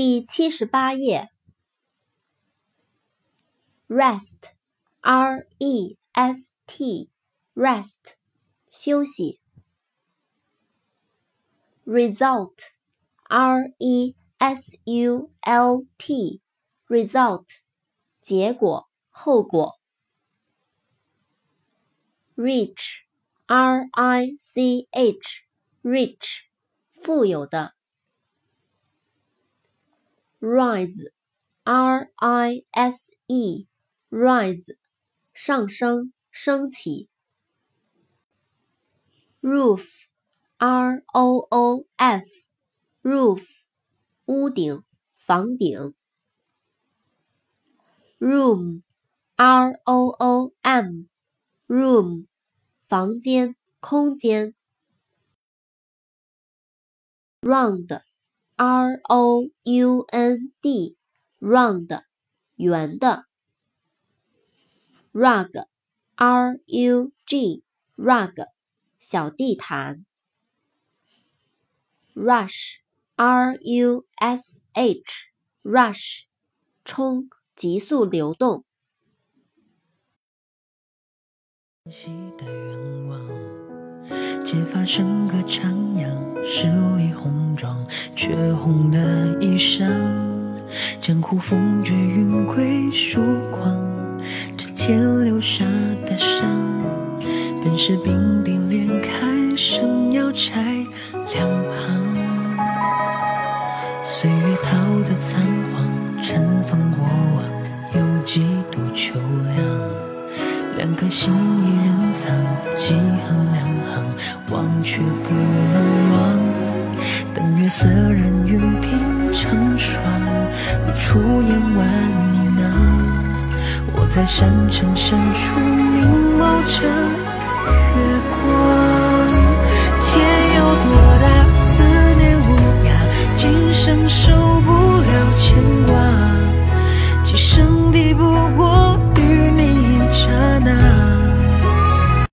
第七十八页。rest，r e s t，rest，休息。result，r e s u l t，result，结果、后果。rich，r i c h，rich，富有的。Rise，r i s e，rise，上升，升起。roof，r o o f，roof，屋顶，房顶。room，r o o m，room，房间，空间。round。R O U N D，round，圆的。rug，R U G，rug，小地毯。rush，R U S H，rush，冲，急速流动。揭发声歌唱扬，十里红血，红的衣裳。江湖风绝云归曙光，这天留下的伤，本是冰滴裂开生药拆两旁。岁月淘得残黄，尘封过往，有几度秋凉？两颗心一人藏，几行两行，忘却不能忘。等月色染云鬓成霜如初言万里呢我在山城深处凝望着月光。